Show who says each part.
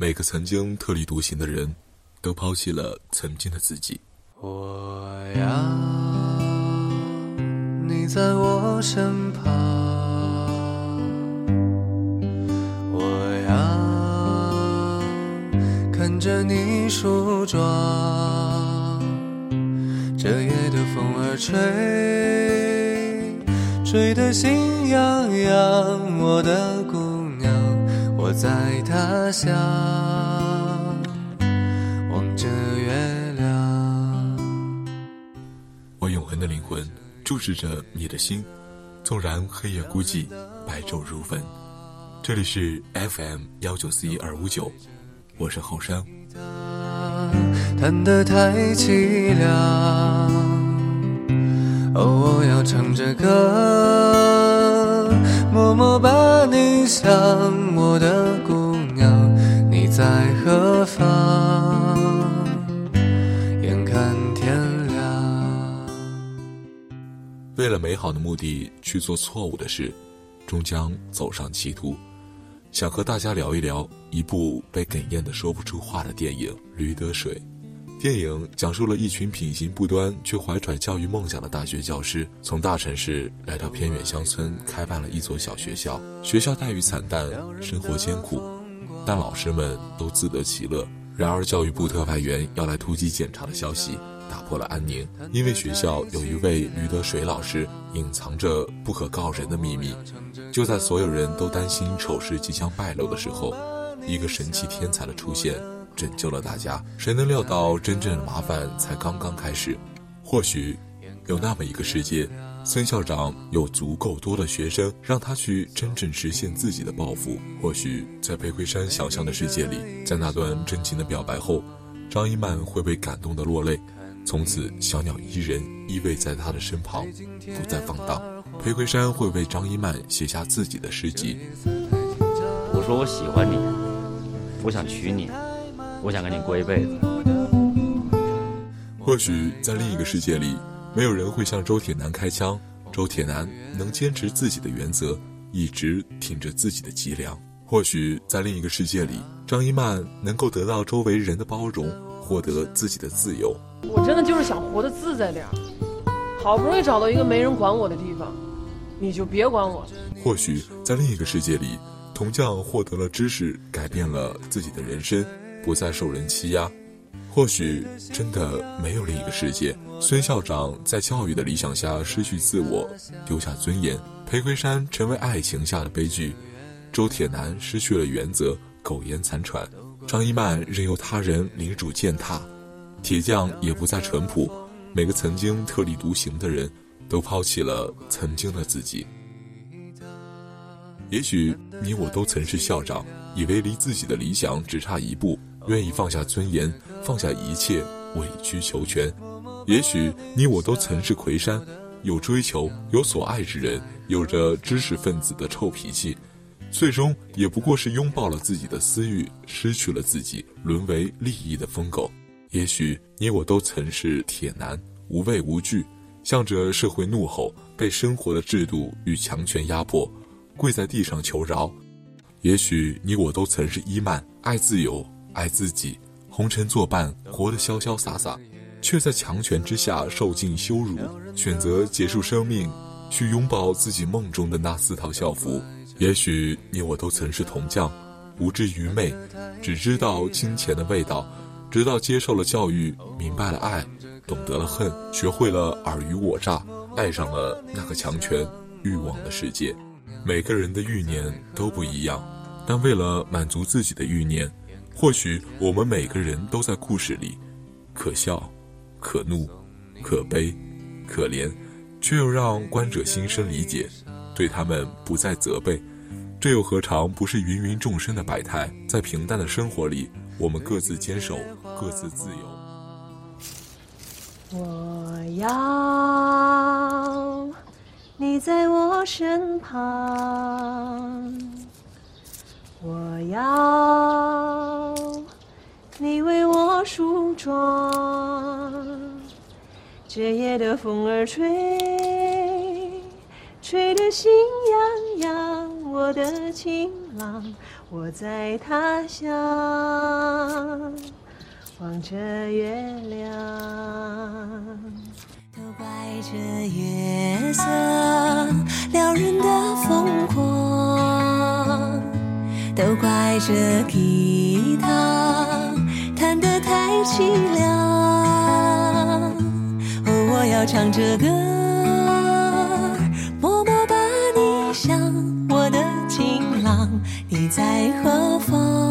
Speaker 1: 每个曾经特立独行的人，都抛弃了曾经的自己。
Speaker 2: 我要你在我身旁，我要看着你梳妆。这夜的风儿吹，吹得心痒痒。我的姑，我在他乡望着月亮。
Speaker 1: 我永恒的灵魂注视着你的心，纵然黑夜孤寂，白昼如焚。这里是 FM 幺九四一二五九，我是后山。
Speaker 2: 弹得太凄凉。哦，我要唱着歌，方？眼看天亮。
Speaker 1: 为了美好的目的去做错误的事，终将走上歧途。想和大家聊一聊一部被哽咽的说不出话的电影《驴得水》。电影讲述了一群品行不端却怀揣教育梦想的大学教师，从大城市来到偏远乡村，开办了一所小学校。学校待遇惨淡，生活艰苦，但老师们都自得其乐。然而，教育部特派员要来突击检查的消息打破了安宁，因为学校有一位驴得水老师隐藏着不可告人的秘密。就在所有人都担心丑事即将败露的时候，一个神奇天才的出现。拯救了大家，谁能料到真正的麻烦才刚刚开始？或许有那么一个世界，孙校长有足够多的学生，让他去真正实现自己的抱负。或许在裴魁山想象的世界里，在那段真情的表白后，张一曼会被感动的落泪，从此小鸟依人，依偎在他的身旁，不再放荡。裴魁山会为张一曼写下自己的诗集。
Speaker 3: 我说我喜欢你，我想娶你。我想跟你过一辈子。
Speaker 1: 或许在另一个世界里，没有人会向周铁男开枪，周铁男能坚持自己的原则，一直挺着自己的脊梁。或许在另一个世界里，张一曼能够得到周围人的包容，获得自己的自由。
Speaker 4: 我真的就是想活得自在点儿，好不容易找到一个没人管我的地方，你就别管我。
Speaker 1: 或许在另一个世界里，铜匠获得了知识，改变了自己的人生。不再受人欺压，或许真的没有另一个世界。孙校长在教育的理想下失去自我，丢下尊严；裴魁山成为爱情下的悲剧；周铁男失去了原则，苟延残喘；张一曼任由他人领主践踏；铁匠也不再淳朴。每个曾经特立独行的人，都抛弃了曾经的自己。也许你我都曾是校长，以为离自己的理想只差一步。愿意放下尊严，放下一切，委曲求全。也许你我都曾是魁山，有追求，有所爱之人，有着知识分子的臭脾气，最终也不过是拥抱了自己的私欲，失去了自己，沦为利益的疯狗。也许你我都曾是铁男，无畏无惧，向着社会怒吼，被生活的制度与强权压迫，跪在地上求饶。也许你我都曾是伊曼，爱自由。爱自己，红尘作伴，活得潇潇洒洒，却在强权之下受尽羞辱，选择结束生命，去拥抱自己梦中的那四套校服。也许你我都曾是铜匠，无知愚昧，只知道金钱的味道，直到接受了教育，明白了爱，懂得了恨，学会了尔虞我诈，爱上了那个强权欲望的世界。每个人的欲念都不一样，但为了满足自己的欲念。或许我们每个人都在故事里，可笑，可怒，可悲，可怜，却又让观者心生理解，对他们不再责备。这又何尝不是芸芸众生的百态？在平淡的生活里，我们各自坚守，各自自
Speaker 5: 由。我要你在我身旁。我要我梳妆，这夜的风儿吹，吹得心痒痒。
Speaker 6: 我的情郎，我在他乡望着月亮。
Speaker 5: 都怪这月色撩人的疯狂，都怪这吉他凄凉。哦，我要唱着歌，默默把你想，我的情郎，你在何方？